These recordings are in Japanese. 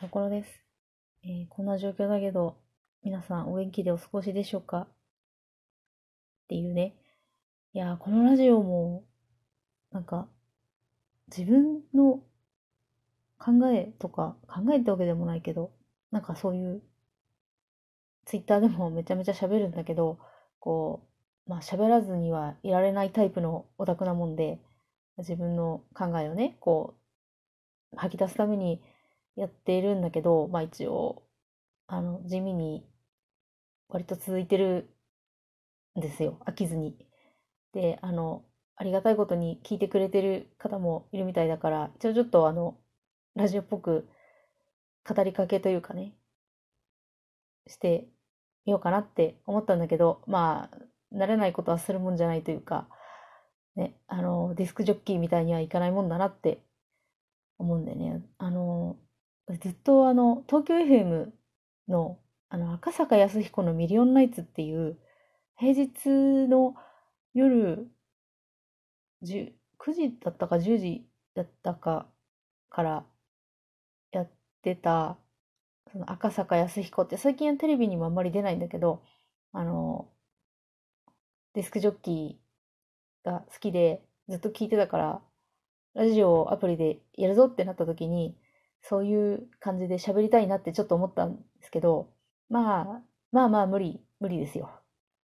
ところです。えーこんな状況だけど、皆さんお元気でお過ごしでしょうか？っていうね。いや、このラジオも、なんか、自分の考えとか、考えってわけでもないけど、なんかそういう、ツイッターでも めちゃめちゃ喋るんだけど、こう、まあ喋らずにはいられないタイプのオタクなもんで、自分の考えをね、こう、吐き出すためにやっているんだけど、まあ一応、あの、地味に割と続いてるんですよ。飽きずに。で、あの、ありがたいことに聞いてくれてる方もいるみたいだから、一応ちょっとあの、ラジオっぽく語りかけというかね、してみようかなって思ったんだけど、まあ、慣れないことはするもんじゃないというか、ね、あの、ディスクジョッキーみたいにはいかないもんだなって思うんでね、あの、ずっとあの、東京 FM の、あの、赤坂康彦のミリオンナイツっていう、平日の夜9時だったか10時だったかからやってた、その赤坂康彦って最近はテレビにもあんまり出ないんだけど、あの、デスクジョッキーが好きでずっと聞いてたから、ラジオをアプリでやるぞってなった時に、そういう感じで喋りたいなってちょっと思ったんですけど、まあ、まあまあ無理、無理ですよ。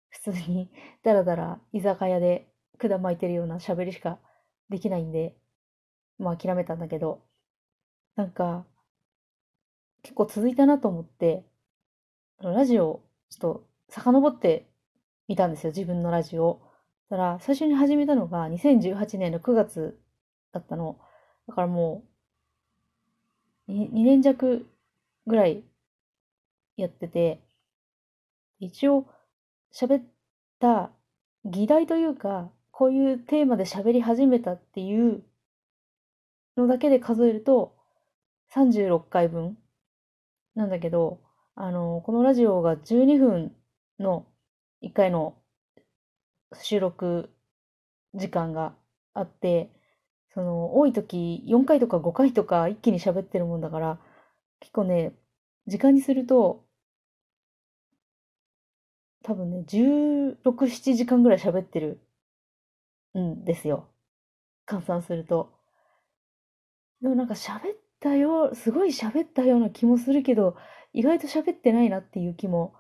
普通にダラダラ居酒屋で管巻いてるような喋りしかできないんで、まあ諦めたんだけど、なんか、結構続いたなと思って、ラジオ、ちょっと遡ってみたんですよ、自分のラジオ。だから、最初に始めたのが2018年の9月だったの。だからもう、2, 2年弱ぐらいやってて、一応喋った議題というか、こういうテーマで喋り始めたっていうのだけで数えると36回分なんだけど、あの、このラジオが12分の1回の収録時間があって、その、多い時4回とか5回とか一気に喋ってるもんだから、結構ね、時間にすると、多分ね、1617時間ぐらい喋ってるんですよ。換算すると。でもなんか喋ったよ、すごい喋ったような気もするけど、意外と喋ってないなっていう気も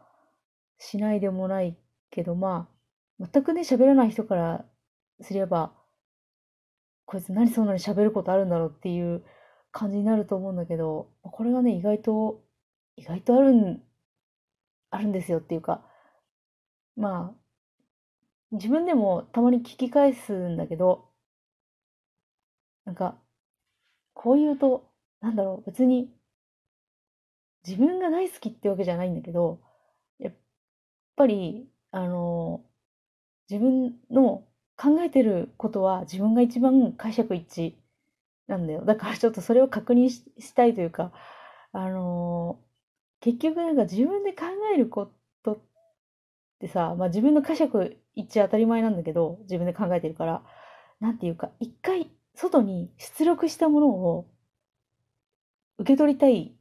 しないでもないけど、まあ、全くね、喋らない人からすれば、こいつ何そんなに喋ることあるんだろうっていう感じになると思うんだけど、これがね、意外と、意外とあるん、あるんですよっていうか、まあ、自分でもたまに聞き返すんだけど、なんか、こう言うと、なんだろう、別に、自分が大好きってわけじゃないんだけど、やっぱり、あの、自分の考えてることは自分が一番解釈一致なんだよ。だからちょっとそれを確認したいというか、あの、結局なんか自分で考えることってさ、まあ自分の解釈一致当たり前なんだけど、自分で考えてるから、なんていうか、一回外に出力したものを受け取りたい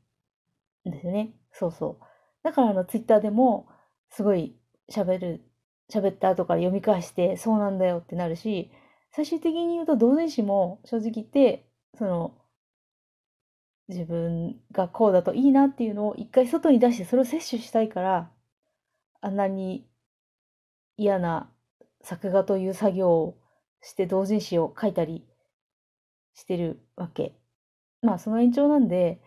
んですよね。そうそう。だからあのツイッターでもすごい喋る、喋った後から読み返してそうなんだよってなるし、最終的に言うと同人誌も正直言って、その自分がこうだといいなっていうのを一回外に出してそれを摂取したいから、あんなに嫌な作画という作業をして同人誌を書いたりしてるわけ。まあその延長なんで、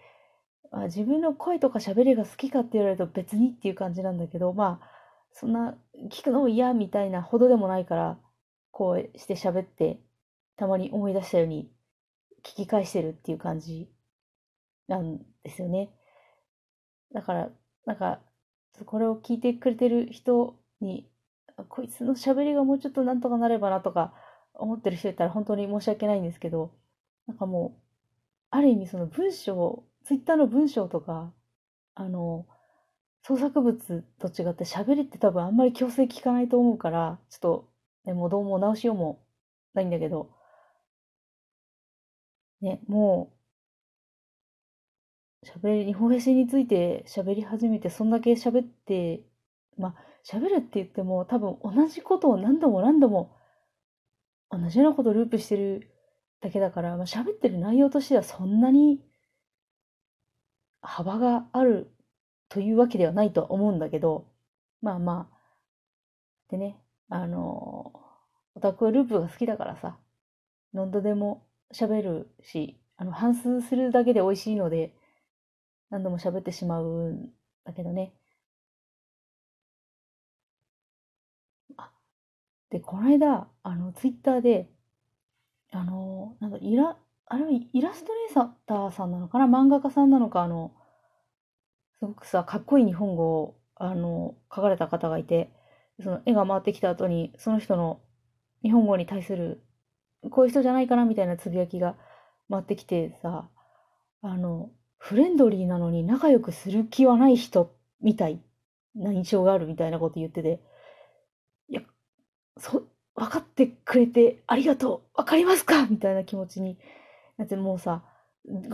まあ、自分の声とか喋りが好きかって言われると別にっていう感じなんだけど、まあそんな聞くのも嫌みたいなほどでもないから、こうして喋ってたまに思い出したように聞き返してるっていう感じなんですよね。だから、なんか、これを聞いてくれてる人に、こいつの喋りがもうちょっとなんとかなればなとか思ってる人いたら本当に申し訳ないんですけど、なんかもう、ある意味その文章、ツイッターの文章とか、あの、創作物と違って喋りって多分あんまり強制聞かないと思うから、ちょっと、ね、もうどうも直しようもないんだけど、ね、もう、喋り、日本フェスについて喋り始めて、そんだけ喋って、まあ、喋るって言っても多分同じことを何度も何度も同じようなことをループしてるだけだから、まあ、喋ってる内容としてはそんなに幅があるというわけではないとは思うんだけど、まあまあ、でね、あの、オタクはループが好きだからさ、何度でも喋るし、あの、反数するだけで美味しいので、何度も喋ってしまうんだけどね。あ、で、この間、あの、ツイッターで、あの、なんかイラ、あれはイラストレーターさんなのかな？漫画家さんなのか、あの、すごくさ、かっこいい日本語を、あの、書かれた方がいて、その絵が回ってきた後に、その人の日本語に対する、こういう人じゃないかなみたいなつぶやきが回ってきてさ、あの、フレンドリーなのに仲良くする気はない人みたいな印象があるみたいなこと言ってて、いや、そ、分かってくれてありがとう分かりますか？みたいな気持ちになってもうさ、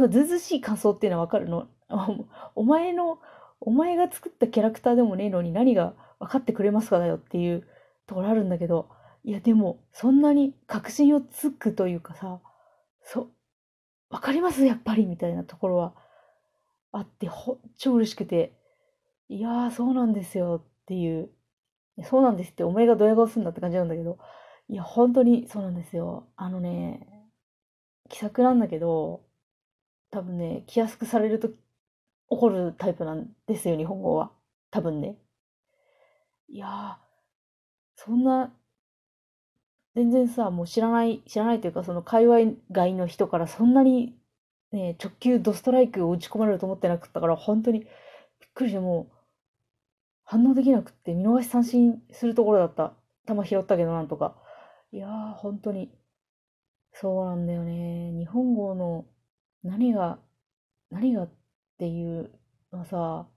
ずずしい感想っていうのは分かるの？お前の、お前が作ったキャラクターでもねえのに何が分かってくれますかだよっていうところあるんだけど、いやでも、そんなに確信をつくというかさ、そ、わかります？やっぱりみたいなところはあって、ほ超嬉しくて、いやー、そうなんですよっていう、そうなんですって、お前がドヤ顔すんだって感じなんだけど、いや、本当にそうなんですよ。あのね、気さくなんだけど、多分ね、気安くされると怒るタイプなんですよ、日本語は。多分ね。いや、そんな、全然さ、もう知らない、知らないというか、その界隈外の人からそんなに、ね、直球ドストライクを打ち込まれると思ってなかったから、本当にびっくりして、もう、反応できなくって、見逃し三振するところだった。球拾ったけど、なんとか。いやー、本当に、そうなんだよね。日本語の何が、何がっていうのはさ、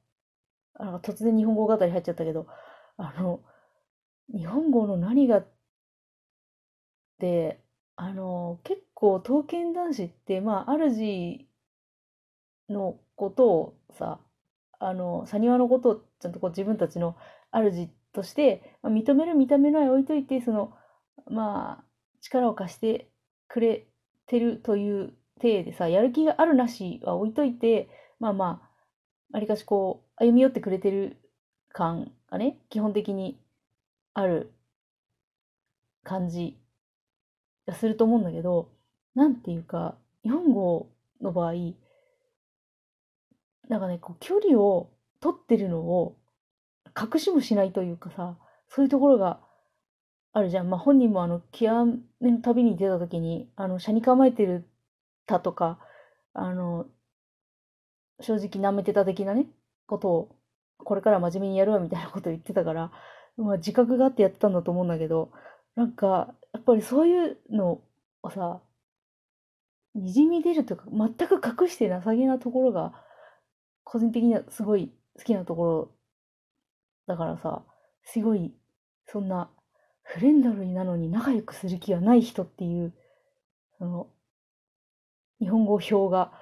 あの突然日本語語り入っちゃったけど、あの、日本語の何がって、あの、結構刀剣男子って、まあ、主のことをさ、あの、サニワのことをちゃんとこう自分たちの主として、まあ、認める認めない置いといて、その、まあ、力を貸してくれてるという体でさ、やる気があるなしは置いといて、まあまあ、わりかしこう、歩み寄ってくれてる感がね、基本的にある感じがすると思うんだけど、なんていうか、日本語の場合、なんかね、こう距離を取ってるのを隠しもしないというかさ、そういうところがあるじゃん。まあ本人もあの、極めの旅に出た時に、あの、車に構えてるたとか、あの、正直舐めてた的なね、ことを、これから真面目にやるわみたいなことを言ってたから、まあ自覚があってやってたんだと思うんだけど、なんか、やっぱりそういうのをさ、にじみ出るというか、全く隠して情けなところが、個人的にはすごい好きなところだからさ、すごい、そんな、フレンドリーなのに仲良くする気はない人っていう、その、日本語表が、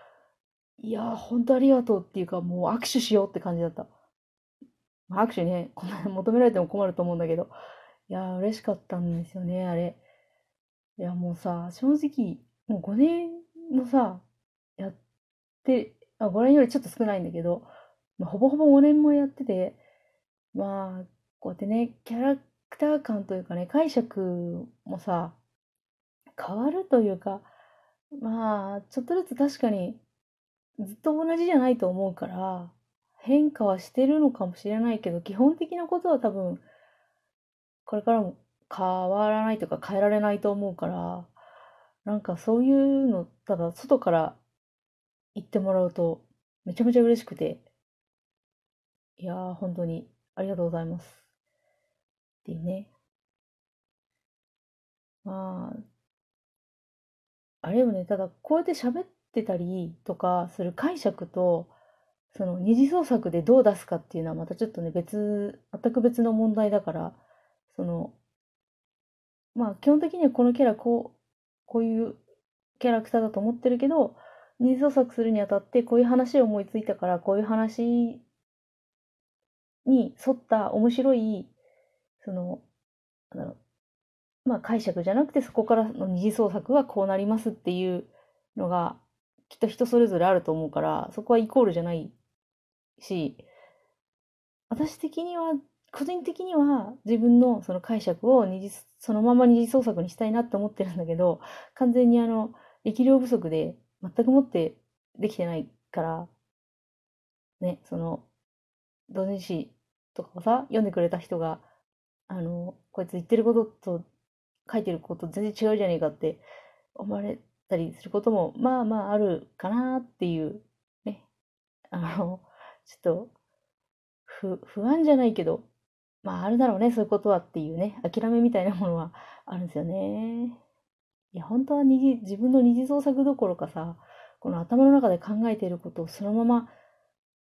いやー、ほんとありがとうっていうか、もう握手しようって感じだった。まあ、握手ね、こんな 求められても困ると思うんだけど、いやー、嬉しかったんですよね、あれ。いや、もうさ、正直、もう5年のさ、やって、あ、5年よりちょっと少ないんだけど、まあ、ほぼほぼ5年もやってて、まあ、こうやってね、キャラクター感というかね、解釈もさ、変わるというか、まあ、ちょっとずつ確かにずっと同じじゃないと思うから、変化はしてるのかもしれないけど、基本的なことは多分、これからも変わらないとか変えられないと思うから、なんかそういうの、ただ外から言ってもらうと、めちゃめちゃ嬉しくて、いやー、本当にありがとうございます。っていうね。まあ、あれよね、ただこうやって喋ってたりとかする解釈と、その二次創作でどう出すかっていうのはまたちょっとね、別、全く別の問題だから、その、まあ基本的にはこのキャラこう、こういうキャラクターだと思ってるけど、二次創作するにあたってこういう話を思いついたから、こういう話に沿った面白い、その、なんだろう、まあ解釈じゃなくてそこからの二次創作はこうなりますっていうのが、きっと人それぞれあると思うから、そこはイコールじゃないし、私的には、個人的には自分のその解釈を二次、そのまま二次創作にしたいなって思ってるんだけど、完全にあの、力量不足で全くもってできてないから、ね、その、同人誌とかをさ、読んでくれた人が、あの、こいつ言ってることと書いてること全然違うじゃねえかって思われたりすることも、まあまああるかなっていう、ね。あの、ちょっと、不、不安じゃないけど、まああるだろうね、そういうことはっていうね、諦めみたいなものはあるんですよね。いや、本当は二次、自分の二次創作どころかさ、この頭の中で考えていることをそのまま、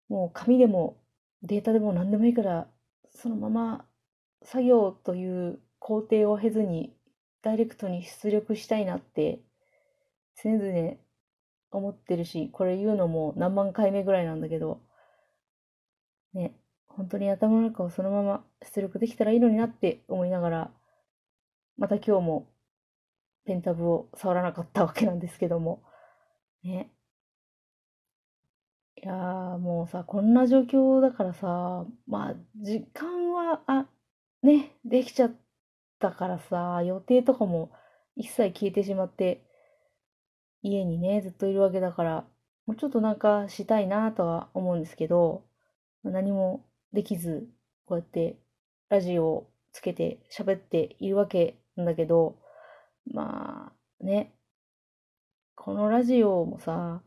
もう紙でもデータでも何でもいいから、そのまま作業という工程を経ずにダイレクトに出力したいなって常々思ってるし、これ言うのも何万回目ぐらいなんだけど、ね、本当に頭の中をそのまま出力できたらいいのになって思いながら、また今日もペンタブを触らなかったわけなんですけども、ね。いやーもうさ、こんな状況だからさ、まあ、時間は、あ、ね、できちゃったからさ、予定とかも一切消えてしまって、家にね、ずっといるわけだから、もうちょっとなんかしたいなとは思うんですけど、何もできず、こうやってラジオをつけて喋っているわけなんだけど、まあね、このラジオもさ、